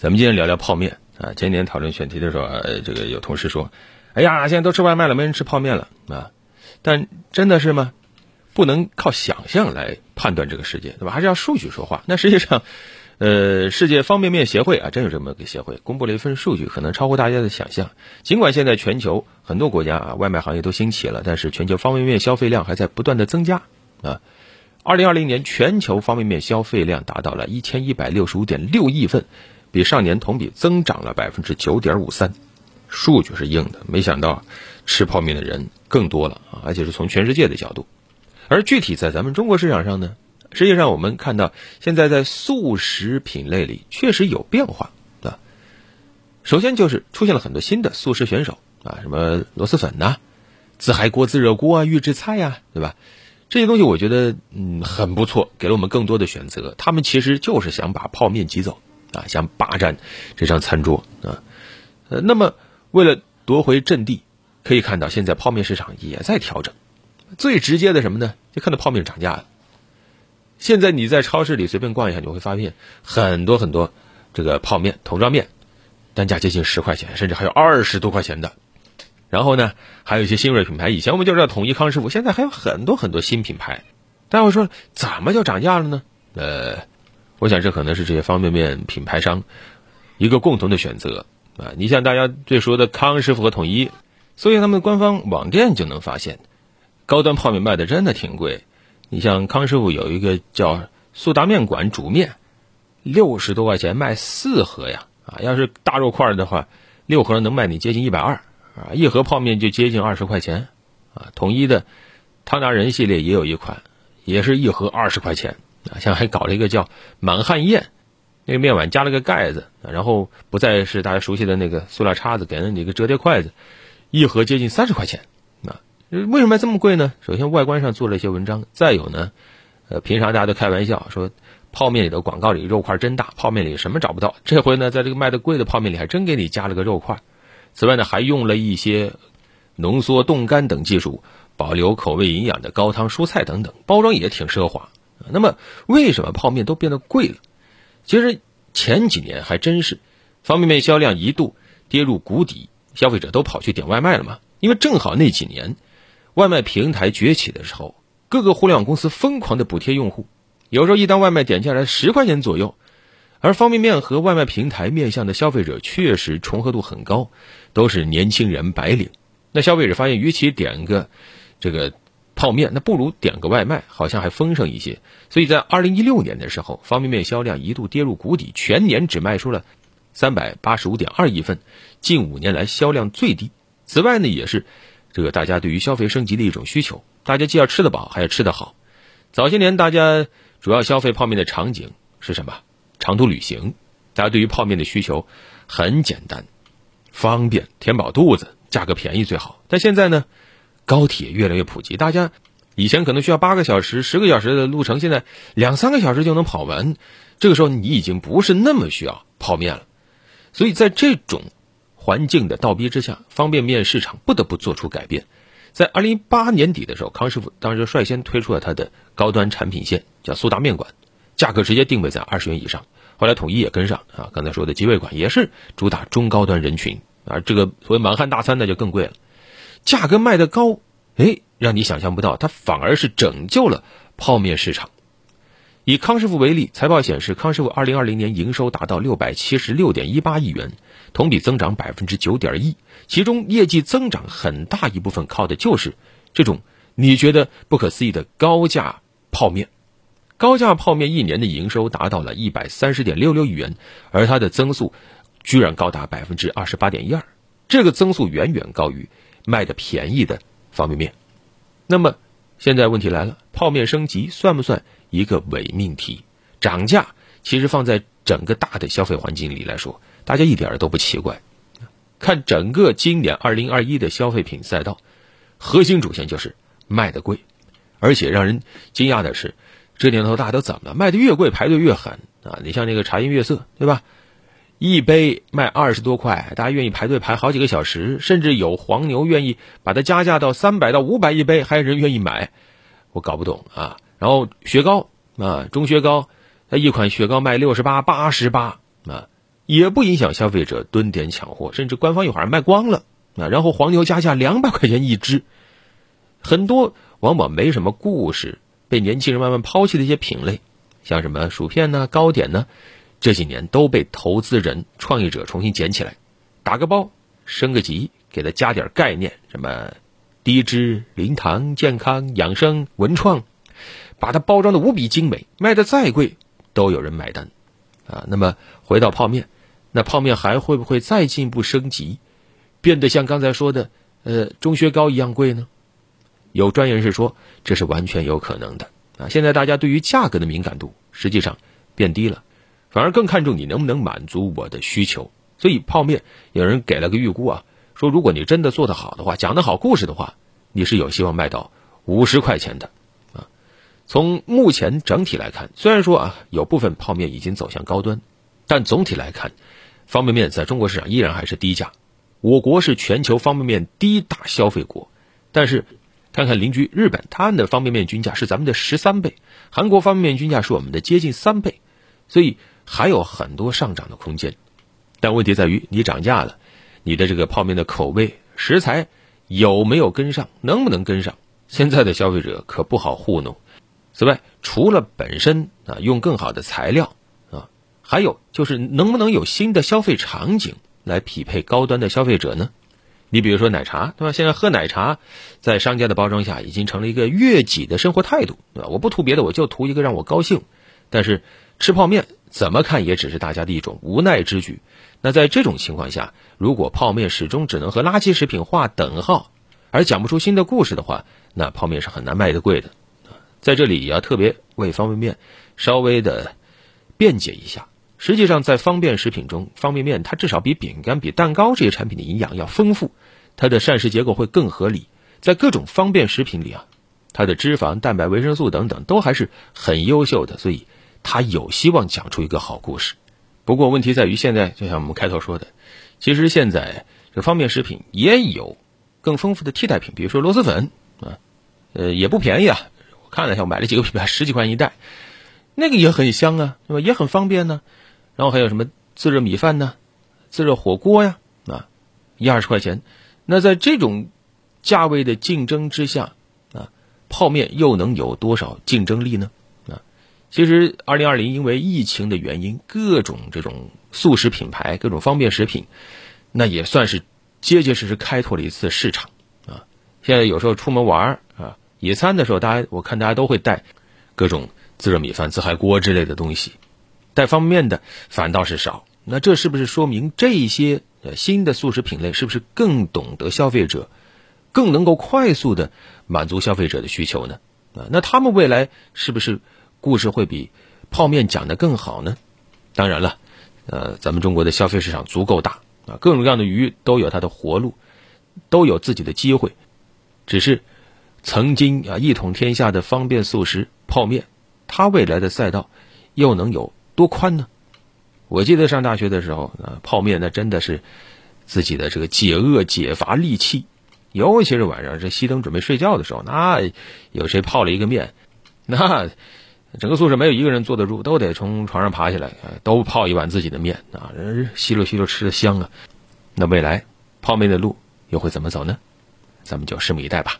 咱们今天聊聊泡面啊。前年讨论选题的时候，呃，这个有同事说：“哎呀，现在都吃外卖了，没人吃泡面了啊。”但真的是吗？不能靠想象来判断这个世界，对吧？还是要数据说话。那实际上，呃，世界方便面协会啊，真有这么个协会，公布了一份数据，可能超乎大家的想象。尽管现在全球很多国家啊，外卖行业都兴起了，但是全球方便面消费量还在不断的增加啊。二零二零年全球方便面消费量达到了一千一百六十五点六亿份，比上年同比增长了百分之九点五三。数据是硬的，没想到吃泡面的人更多了啊，而且是从全世界的角度。而具体在咱们中国市场上呢，实际上我们看到现在在速食品类里确实有变化啊。首先就是出现了很多新的速食选手啊，什么螺蛳粉呐、自嗨锅、自热锅啊、预制菜呀，对吧？这些东西我觉得嗯很不错，给了我们更多的选择。他们其实就是想把泡面挤走啊，想霸占这张餐桌啊。呃，那么为了夺回阵地，可以看到现在泡面市场也在调整。最直接的什么呢？就看到泡面涨价了。现在你在超市里随便逛一下，你会发现很多很多这个泡面桶装面，单价接近十块钱，甚至还有二十多块钱的。然后呢，还有一些新锐品牌，以前我们就知道统一、康师傅，现在还有很多很多新品牌。大家会说，怎么就涨价了呢？呃，我想这可能是这些方便面品牌商一个共同的选择啊。你像大家最熟的康师傅和统一，所以他们官方网店就能发现。高端泡面卖的真的挺贵，你像康师傅有一个叫苏打面馆煮面，六十多块钱卖四盒呀，啊，要是大肉块的话，六盒能卖你接近一百二，啊，一盒泡面就接近二十块钱，啊，统一的汤达人系列也有一款，也是一盒二十块钱，啊，像还搞了一个叫满汉宴，那个面碗加了个盖子，然后不再是大家熟悉的那个塑料叉子，给了你一个折叠筷子，一盒接近三十块钱。为什么这么贵呢？首先外观上做了一些文章，再有呢，呃，平常大家都开玩笑说，泡面里的广告里肉块真大，泡面里什么找不到。这回呢，在这个卖的贵的泡面里，还真给你加了个肉块。此外呢，还用了一些浓缩、冻干等技术，保留口味营养的高汤蔬菜等等，包装也挺奢华。那么，为什么泡面都变得贵了？其实前几年还真是，方便面销量一度跌入谷底，消费者都跑去点外卖了嘛，因为正好那几年。外卖平台崛起的时候，各个互联网公司疯狂的补贴用户，有时候一单外卖点下来十块钱左右，而方便面和外卖平台面向的消费者确实重合度很高，都是年轻人白领。那消费者发现，与其点个这个泡面，那不如点个外卖，好像还丰盛一些。所以在二零一六年的时候，方便面销量一度跌入谷底，全年只卖出了三百八十五点二亿份，近五年来销量最低。此外呢，也是。这个大家对于消费升级的一种需求，大家既要吃得饱，还要吃得好。早些年大家主要消费泡面的场景是什么？长途旅行，大家对于泡面的需求很简单，方便，填饱肚子，价格便宜最好。但现在呢，高铁越来越普及，大家以前可能需要八个小时、十个小时的路程，现在两三个小时就能跑完。这个时候你已经不是那么需要泡面了，所以在这种。环境的倒逼之下，方便面市场不得不做出改变。在二零一八年底的时候，康师傅当时率先推出了它的高端产品线，叫苏打面馆，价格直接定位在二十元以上。后来统一也跟上啊，刚才说的极味馆也是主打中高端人群啊。这个所谓满汉大餐那就更贵了，价格卖得高，哎，让你想象不到，它反而是拯救了泡面市场。以康师傅为例，财报显示，康师傅二零二零年营收达到六百七十六点一八亿元，同比增长百分之九点一。其中业绩增长很大一部分靠的就是这种你觉得不可思议的高价泡面。高价泡面一年的营收达到了一百三十点六六亿元，而它的增速居然高达百分之二十八点一二，这个增速远远高于卖的便宜的方便面。那么现在问题来了，泡面升级算不算？一个伪命题，涨价其实放在整个大的消费环境里来说，大家一点都不奇怪。看整个今年二零二一的消费品赛道，核心主线就是卖的贵，而且让人惊讶的是，这年头大家都怎么了？卖的越贵，排队越狠啊！你像那个茶颜悦色，对吧？一杯卖二十多块，大家愿意排队排好几个小时，甚至有黄牛愿意把它加价到三百到五百一杯，还有人愿意买，我搞不懂啊！然后雪糕啊，中雪糕，它一款雪糕卖六十八、八十八啊，也不影响消费者蹲点抢货，甚至官方一会儿卖光了啊，然后黄牛加价两百块钱一只。很多往往没什么故事，被年轻人慢慢抛弃的一些品类，像什么薯片呢、糕点呢，这几年都被投资人、创业者重新捡起来，打个包、升个级，给它加点概念，什么低脂、零糖、健康、养生、文创，把它包装的无比精美，卖的再贵都有人买单，啊，那么回到泡面，那泡面还会不会再进一步升级，变得像刚才说的，呃，中学高一样贵呢？有专业人士说，这是完全有可能的啊！现在大家对于价格的敏感度实际上变低了，反而更看重你能不能满足我的需求。所以泡面有人给了个预估啊，说如果你真的做得好的话，讲得好故事的话，你是有希望卖到五十块钱的啊！从目前整体来看，虽然说啊有部分泡面已经走向高端，但总体来看，方便面在中国市场依然还是低价。我国是全球方便面第一大消费国，但是。看看邻居日本，他们的方便面均价是咱们的十三倍；韩国方便面均价是我们的接近三倍，所以还有很多上涨的空间。但问题在于，你涨价了，你的这个泡面的口味、食材有没有跟上，能不能跟上？现在的消费者可不好糊弄。此外，除了本身啊用更好的材料啊，还有就是能不能有新的消费场景来匹配高端的消费者呢？你比如说奶茶，对吧？现在喝奶茶，在商家的包装下，已经成了一个悦己的生活态度，对吧？我不图别的，我就图一个让我高兴。但是吃泡面，怎么看也只是大家的一种无奈之举。那在这种情况下，如果泡面始终只能和垃圾食品划等号，而讲不出新的故事的话，那泡面是很难卖得贵的。在这里也要特别为方便面稍微的辩解一下。实际上，在方便食品中，方便面它至少比饼干、比蛋糕这些产品的营养要丰富，它的膳食结构会更合理。在各种方便食品里啊，它的脂肪、蛋白、维生素等等都还是很优秀的，所以他有希望讲出一个好故事。不过问题在于，现在就像我们开头说的，其实现在这方便食品也有更丰富的替代品，比如说螺蛳粉啊，呃，也不便宜啊。我看了一下，我买了几个品牌，十几块钱一袋，那个也很香啊，对吧？也很方便呢。然后还有什么自热米饭呢？自热火锅呀，啊，一二十块钱。那在这种价位的竞争之下，啊，泡面又能有多少竞争力呢？其实二零二零因为疫情的原因，各种这种速食品牌、各种方便食品，那也算是结结实实开拓了一次市场啊。现在有时候出门玩啊，野餐的时候，大家我看大家都会带各种自热米饭、自嗨锅之类的东西。带方便面的反倒是少，那这是不是说明这些呃新的速食品类是不是更懂得消费者，更能够快速的满足消费者的需求呢？啊，那他们未来是不是故事会比泡面讲的更好呢？当然了，呃，咱们中国的消费市场足够大啊，各种各样的鱼都有它的活路，都有自己的机会，只是曾经啊一统天下的方便速食泡面，它未来的赛道又能有？多宽呢？我记得上大学的时候，啊，泡面那真的是自己的这个解饿解乏利器，尤其是晚上这熄灯准备睡觉的时候，那有谁泡了一个面，那整个宿舍没有一个人坐得住，都得从床上爬起来，都泡一碗自己的面啊，吸溜吸溜吃的香啊。那未来泡面的路又会怎么走呢？咱们就拭目以待吧。